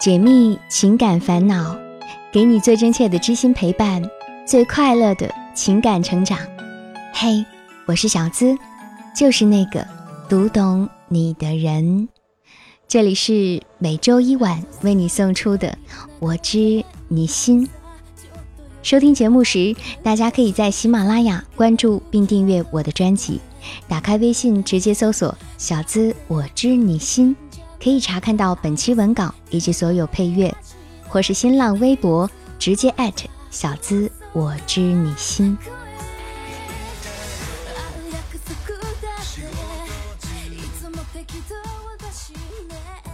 解密情感烦恼，给你最真切的知心陪伴，最快乐的情感成长。嘿，我是小资，就是那个读懂你的人。这里是每周一晚为你送出的《我知你心》。收听节目时，大家可以在喜马拉雅关注并订阅我的专辑，打开微信直接搜索“小资我知你心”，可以查看到本期文稿以及所有配乐，或是新浪微博直接艾特“小资我知你心”。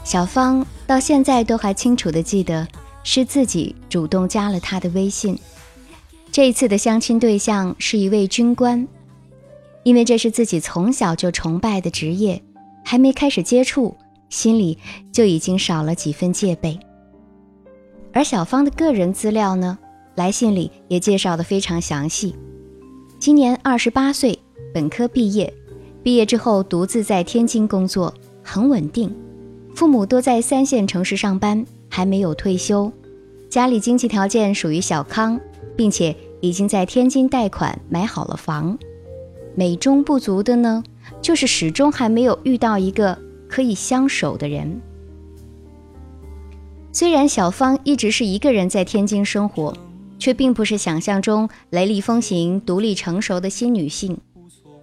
小芳到现在都还清楚的记得，是自己主动加了他的微信。这一次的相亲对象是一位军官，因为这是自己从小就崇拜的职业，还没开始接触，心里就已经少了几分戒备。而小芳的个人资料呢，来信里也介绍的非常详细。今年二十八岁，本科毕业，毕业之后独自在天津工作，很稳定。父母都在三线城市上班，还没有退休，家里经济条件属于小康，并且已经在天津贷款买好了房。美中不足的呢，就是始终还没有遇到一个可以相守的人。虽然小芳一直是一个人在天津生活，却并不是想象中雷厉风行、独立成熟的新女性。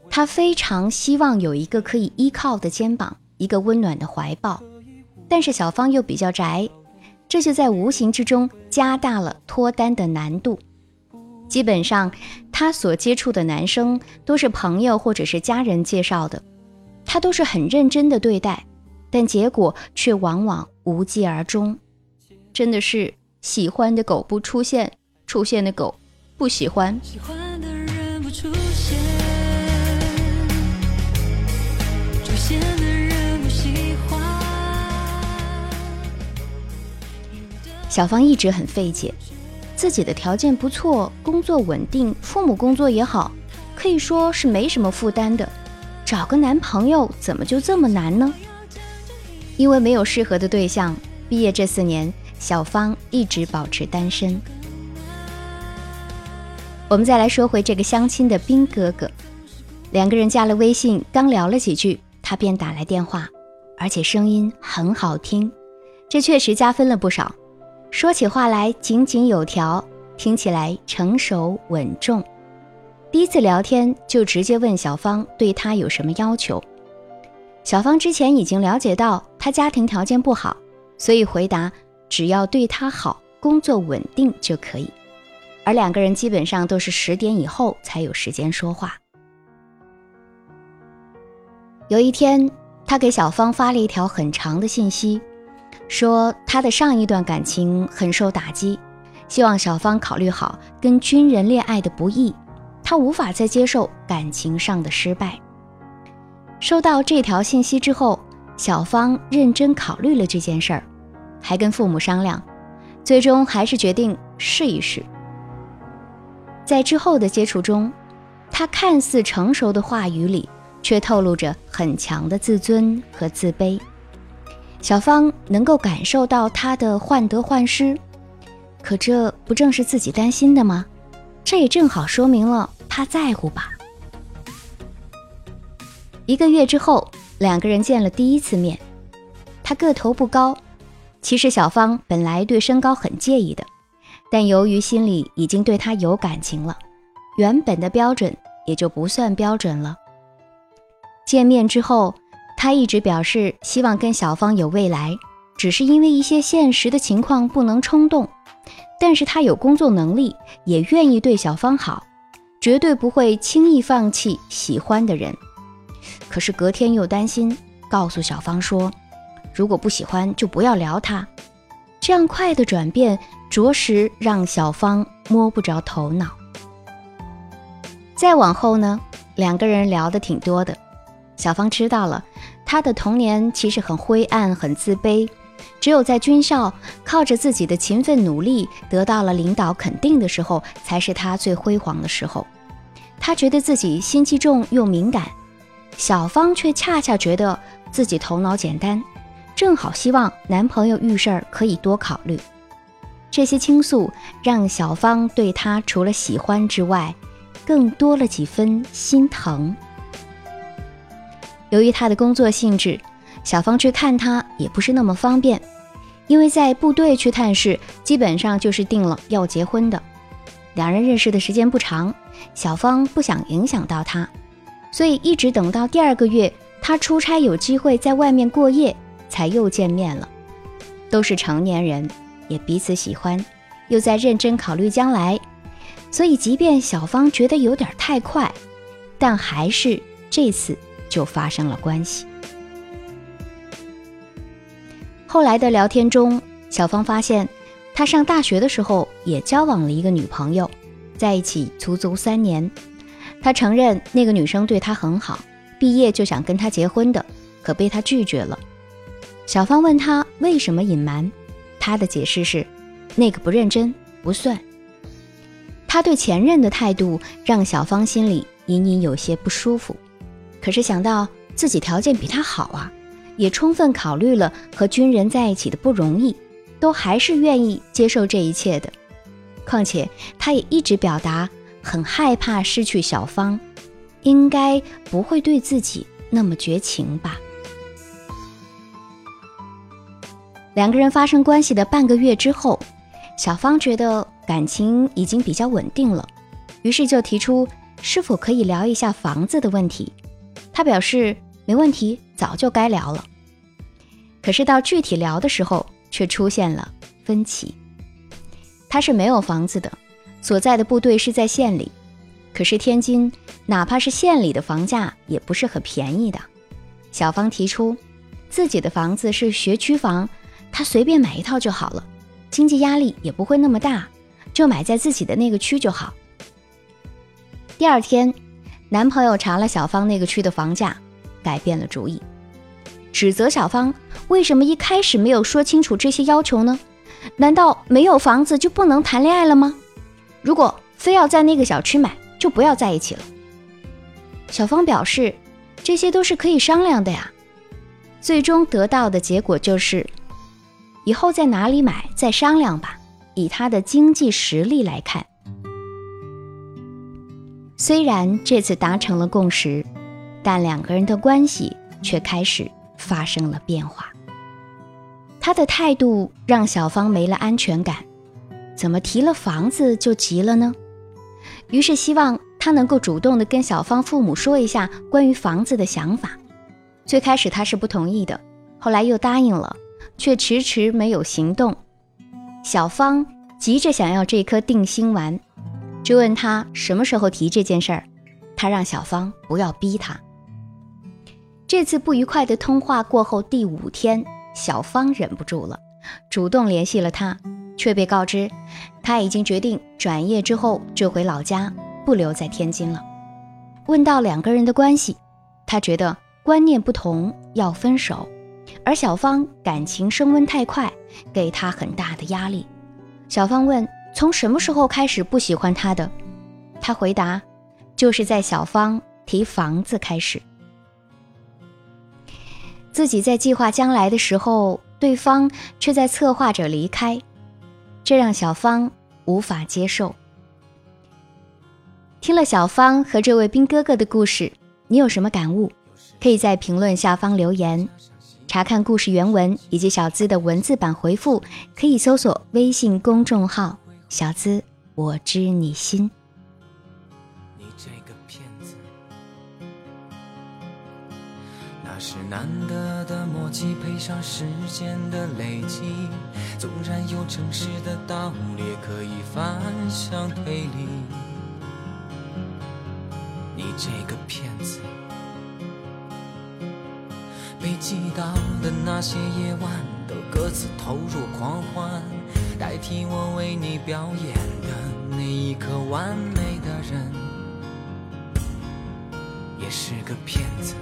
她非常希望有一个可以依靠的肩膀，一个温暖的怀抱。但是小芳又比较宅，这就在无形之中加大了脱单的难度。基本上，她所接触的男生都是朋友或者是家人介绍的，他都是很认真的对待，但结果却往往无疾而终。真的是喜欢的狗不出现，出现的狗不喜欢。小芳一直很费解，自己的条件不错，工作稳定，父母工作也好，可以说是没什么负担的。找个男朋友怎么就这么难呢？因为没有适合的对象，毕业这四年，小芳一直保持单身。我们再来说回这个相亲的兵哥哥，两个人加了微信，刚聊了几句，他便打来电话，而且声音很好听，这确实加分了不少。说起话来井井有条，听起来成熟稳重。第一次聊天就直接问小芳对他有什么要求。小芳之前已经了解到他家庭条件不好，所以回答只要对他好、工作稳定就可以。而两个人基本上都是十点以后才有时间说话。有一天，他给小芳发了一条很长的信息。说他的上一段感情很受打击，希望小芳考虑好跟军人恋爱的不易，他无法再接受感情上的失败。收到这条信息之后，小芳认真考虑了这件事儿，还跟父母商量，最终还是决定试一试。在之后的接触中，他看似成熟的话语里，却透露着很强的自尊和自卑。小芳能够感受到他的患得患失，可这不正是自己担心的吗？这也正好说明了他在乎吧。一个月之后，两个人见了第一次面。他个头不高，其实小芳本来对身高很介意的，但由于心里已经对他有感情了，原本的标准也就不算标准了。见面之后。他一直表示希望跟小芳有未来，只是因为一些现实的情况不能冲动。但是他有工作能力，也愿意对小芳好，绝对不会轻易放弃喜欢的人。可是隔天又担心，告诉小芳说，如果不喜欢就不要聊他。这样快的转变，着实让小芳摸不着头脑。再往后呢，两个人聊的挺多的。小芳知道了，他的童年其实很灰暗、很自卑，只有在军校靠着自己的勤奋努力得到了领导肯定的时候，才是他最辉煌的时候。他觉得自己心机重又敏感，小芳却恰恰觉得自己头脑简单，正好希望男朋友遇事儿可以多考虑。这些倾诉让小芳对他除了喜欢之外，更多了几分心疼。由于他的工作性质，小芳去看他也不是那么方便，因为在部队去探视，基本上就是定了要结婚的。两人认识的时间不长，小芳不想影响到他，所以一直等到第二个月，他出差有机会在外面过夜，才又见面了。都是成年人。也彼此喜欢，又在认真考虑将来，所以即便小芳觉得有点太快，但还是这次就发生了关系。后来的聊天中，小芳发现他上大学的时候也交往了一个女朋友，在一起足足三年。他承认那个女生对他很好，毕业就想跟他结婚的，可被他拒绝了。小芳问他为什么隐瞒。他的解释是，那个不认真不算。他对前任的态度让小芳心里隐隐有些不舒服，可是想到自己条件比他好啊，也充分考虑了和军人在一起的不容易，都还是愿意接受这一切的。况且他也一直表达很害怕失去小芳，应该不会对自己那么绝情吧。两个人发生关系的半个月之后，小芳觉得感情已经比较稳定了，于是就提出是否可以聊一下房子的问题。他表示没问题，早就该聊了。可是到具体聊的时候，却出现了分歧。他是没有房子的，所在的部队是在县里，可是天津哪怕是县里的房价也不是很便宜的。小芳提出自己的房子是学区房。他随便买一套就好了，经济压力也不会那么大，就买在自己的那个区就好。第二天，男朋友查了小芳那个区的房价，改变了主意，指责小芳为什么一开始没有说清楚这些要求呢？难道没有房子就不能谈恋爱了吗？如果非要在那个小区买，就不要在一起了。小芳表示，这些都是可以商量的呀。最终得到的结果就是。以后在哪里买再商量吧。以他的经济实力来看，虽然这次达成了共识，但两个人的关系却开始发生了变化。他的态度让小芳没了安全感，怎么提了房子就急了呢？于是希望他能够主动的跟小芳父母说一下关于房子的想法。最开始他是不同意的，后来又答应了。却迟迟没有行动。小芳急着想要这颗定心丸，追问他什么时候提这件事儿。他让小芳不要逼他。这次不愉快的通话过后第五天，小芳忍不住了，主动联系了他，却被告知他已经决定转业之后就回老家，不留在天津了。问到两个人的关系，他觉得观念不同，要分手。而小芳感情升温太快，给他很大的压力。小芳问：“从什么时候开始不喜欢他的？”他回答：“就是在小芳提房子开始。”自己在计划将来的时候，对方却在策划着离开，这让小芳无法接受。听了小芳和这位兵哥哥的故事，你有什么感悟？可以在评论下方留言。查看故事原文以及小资的文字版回复，可以搜索微信公众号“小资我知你心”。是难得的默契，配上时间的累积，纵然有城市的道理，可以反向推理。你这个骗子。被击倒的那些夜晚，都各自投入狂欢，代替我为你表演的那一颗完美的人，也是个骗子。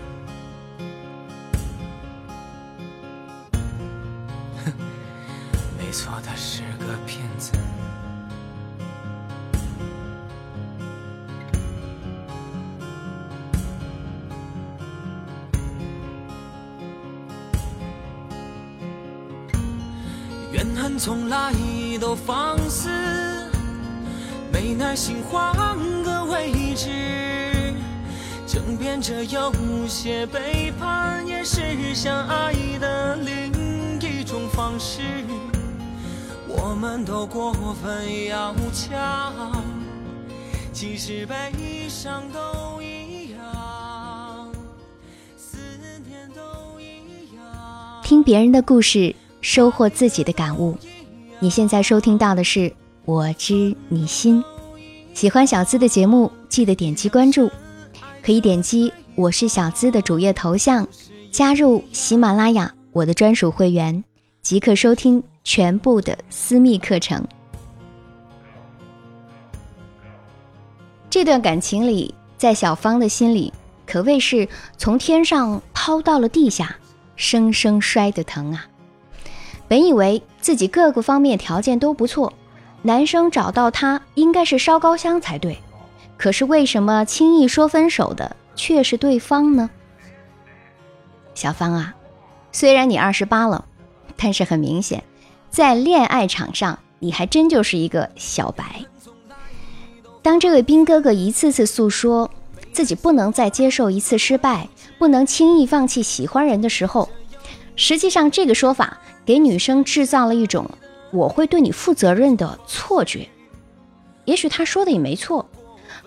没错，他是个骗子。怨恨从来都放肆，没耐心换个位置，争辩着有些背叛也是相爱的另一种方式。我们都过分要强，其实悲伤都一样，思念都一样。听别人的故事，收获自己的感悟。你现在收听到的是《我知你心》，喜欢小资的节目，记得点击关注，可以点击我是小资的主页头像，加入喜马拉雅我的专属会员，即可收听。全部的私密课程。这段感情里，在小芳的心里，可谓是从天上抛到了地下，生生摔得疼啊！本以为自己各个方面条件都不错，男生找到她应该是烧高香才对，可是为什么轻易说分手的却是对方呢？小芳啊，虽然你二十八了，但是很明显。在恋爱场上，你还真就是一个小白。当这位兵哥哥一次次诉说自己不能再接受一次失败，不能轻易放弃喜欢人的时候，实际上这个说法给女生制造了一种“我会对你负责任”的错觉。也许他说的也没错，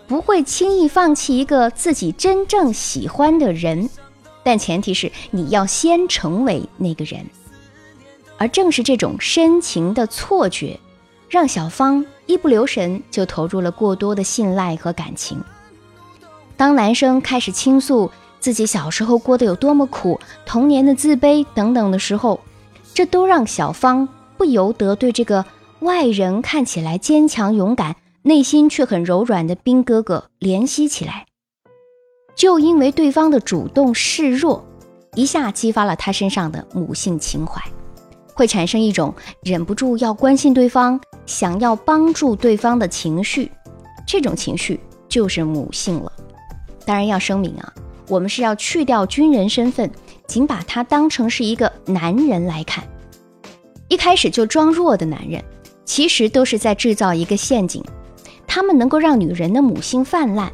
不会轻易放弃一个自己真正喜欢的人，但前提是你要先成为那个人。而正是这种深情的错觉，让小芳一不留神就投入了过多的信赖和感情。当男生开始倾诉自己小时候过得有多么苦、童年的自卑等等的时候，这都让小芳不由得对这个外人看起来坚强勇敢、内心却很柔软的兵哥哥怜惜起来。就因为对方的主动示弱，一下激发了他身上的母性情怀。会产生一种忍不住要关心对方、想要帮助对方的情绪，这种情绪就是母性了。当然要声明啊，我们是要去掉军人身份，仅把他当成是一个男人来看。一开始就装弱的男人，其实都是在制造一个陷阱，他们能够让女人的母性泛滥，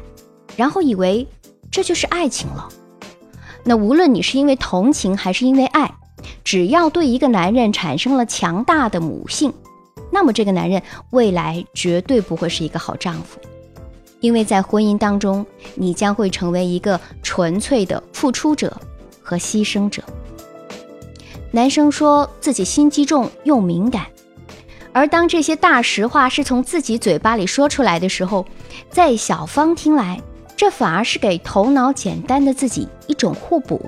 然后以为这就是爱情了。那无论你是因为同情还是因为爱。只要对一个男人产生了强大的母性，那么这个男人未来绝对不会是一个好丈夫，因为在婚姻当中，你将会成为一个纯粹的付出者和牺牲者。男生说自己心机重又敏感，而当这些大实话是从自己嘴巴里说出来的时候，在小芳听来，这反而是给头脑简单的自己一种互补，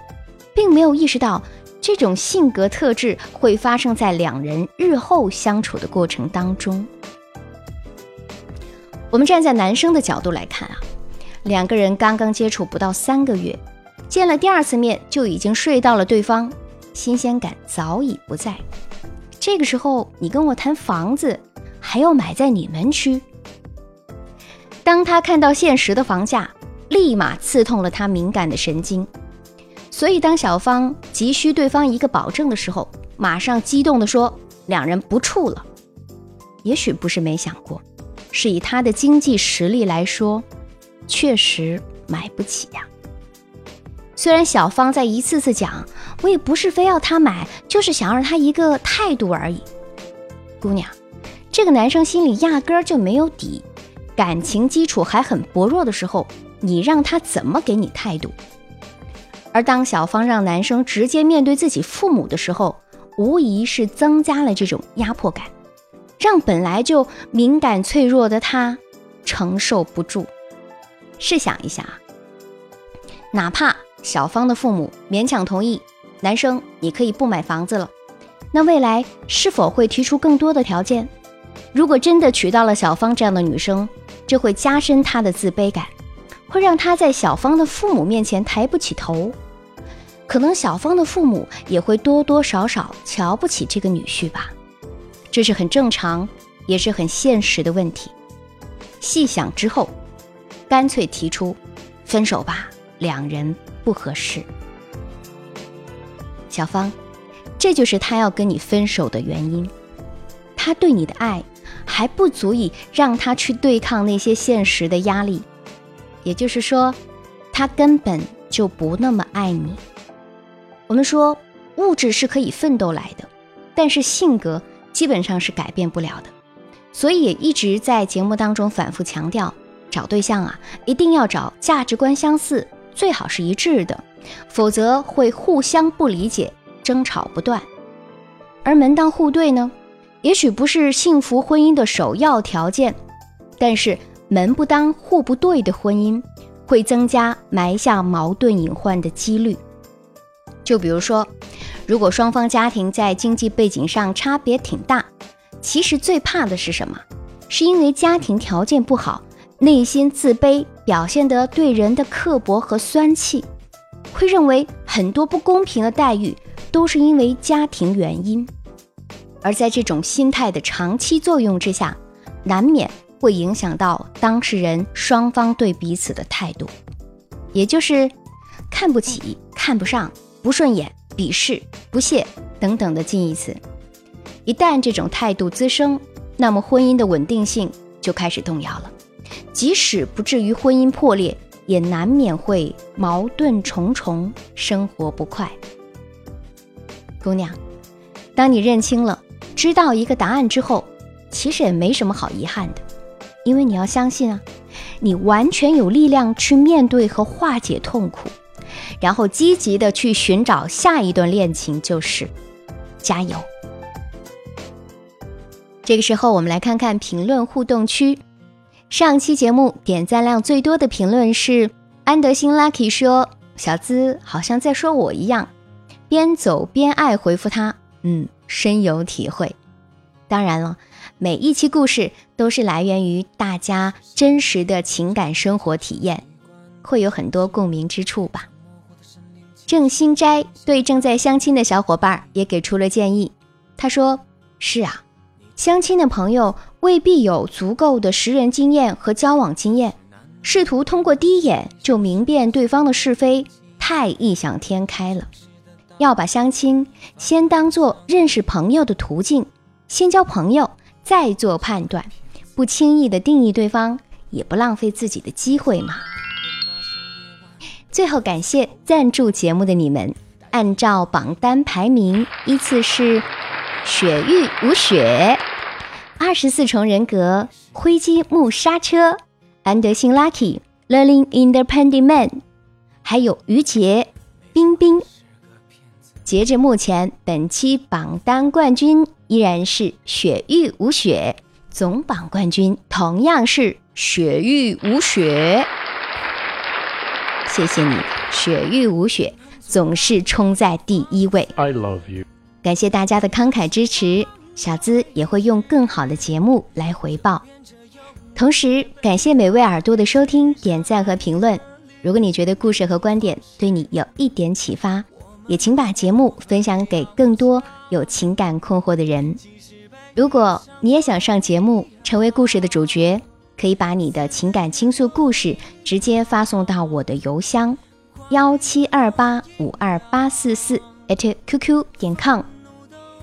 并没有意识到。这种性格特质会发生在两人日后相处的过程当中。我们站在男生的角度来看啊，两个人刚刚接触不到三个月，见了第二次面就已经睡到了对方，新鲜感早已不在。这个时候你跟我谈房子，还要买在你们区。当他看到现实的房价，立马刺痛了他敏感的神经。所以，当小芳急需对方一个保证的时候，马上激动地说：“两人不处了。”也许不是没想过，是以他的经济实力来说，确实买不起呀。虽然小芳在一次次讲，我也不是非要他买，就是想让他一个态度而已。姑娘，这个男生心里压根儿就没有底，感情基础还很薄弱的时候，你让他怎么给你态度？而当小芳让男生直接面对自己父母的时候，无疑是增加了这种压迫感，让本来就敏感脆弱的他承受不住。试想一下啊，哪怕小芳的父母勉强同意男生你可以不买房子了，那未来是否会提出更多的条件？如果真的娶到了小芳这样的女生，这会加深他的自卑感，会让他在小芳的父母面前抬不起头。可能小芳的父母也会多多少少瞧不起这个女婿吧，这是很正常，也是很现实的问题。细想之后，干脆提出分手吧，两人不合适。小芳，这就是他要跟你分手的原因。他对你的爱还不足以让他去对抗那些现实的压力，也就是说，他根本就不那么爱你。我们说，物质是可以奋斗来的，但是性格基本上是改变不了的。所以也一直在节目当中反复强调，找对象啊，一定要找价值观相似，最好是一致的，否则会互相不理解，争吵不断。而门当户对呢，也许不是幸福婚姻的首要条件，但是门不当户不对的婚姻，会增加埋下矛盾隐患的几率。就比如说，如果双方家庭在经济背景上差别挺大，其实最怕的是什么？是因为家庭条件不好，内心自卑，表现得对人的刻薄和酸气，会认为很多不公平的待遇。都是因为家庭原因，而在这种心态的长期作用之下，难免会影响到当事人双方对彼此的态度，也就是看不起、看不上、不顺眼、鄙视、不屑等等的近义词。一旦这种态度滋生，那么婚姻的稳定性就开始动摇了。即使不至于婚姻破裂，也难免会矛盾重重，生活不快。姑娘，当你认清了、知道一个答案之后，其实也没什么好遗憾的，因为你要相信啊，你完全有力量去面对和化解痛苦，然后积极的去寻找下一段恋情，就是加油。这个时候，我们来看看评论互动区。上期节目点赞量最多的评论是安德兴 Lucky 说：“小资好像在说我一样。”边走边爱回复他，嗯，深有体会。当然了，每一期故事都是来源于大家真实的情感生活体验，会有很多共鸣之处吧。郑新斋对正在相亲的小伙伴也给出了建议，他说：“是啊，相亲的朋友未必有足够的识人经验和交往经验，试图通过第一眼就明辨对方的是非，太异想天开了。”要把相亲先当做认识朋友的途径，先交朋友，再做判断，不轻易的定义对方，也不浪费自己的机会嘛。最后感谢赞助节目的你们，按照榜单排名依次是：雪域无雪、二十四重人格、灰机木刹车、安德兴 Lucky、Learning Independent Man，还有于杰、冰冰。截至目前，本期榜单冠军依然是雪域无雪，总榜冠军同样是雪域无雪。谢谢你，雪域无雪总是冲在第一位。I love you。感谢大家的慷慨支持，小资也会用更好的节目来回报。同时，感谢每位耳朵的收听、点赞和评论。如果你觉得故事和观点对你有一点启发，也请把节目分享给更多有情感困惑的人。如果你也想上节目，成为故事的主角，可以把你的情感倾诉故事直接发送到我的邮箱幺七二八五二八四四 @QQ 点 com。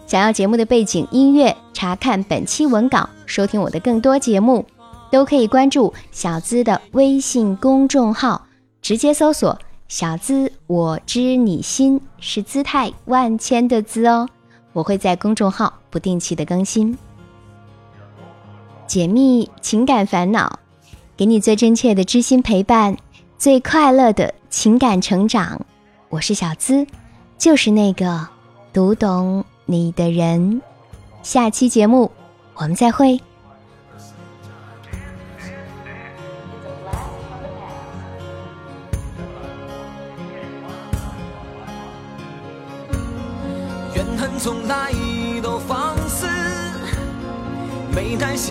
想要节目的背景音乐，查看本期文稿，收听我的更多节目，都可以关注小资的微信公众号，直接搜索。小资，我知你心是姿态万千的“资”哦，我会在公众号不定期的更新，解密情感烦恼，给你最真切的知心陪伴，最快乐的情感成长。我是小资，就是那个读懂你的人。下期节目我们再会。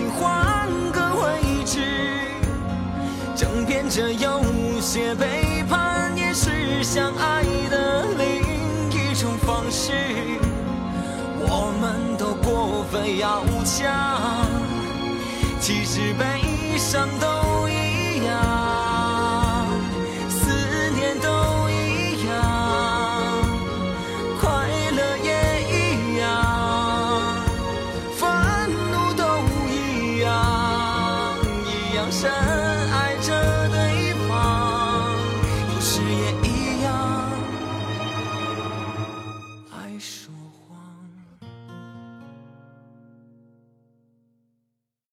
心换个位置，争辩着有些背叛，也是相爱的另一种方式。我们都过分要强，其实悲伤都一样。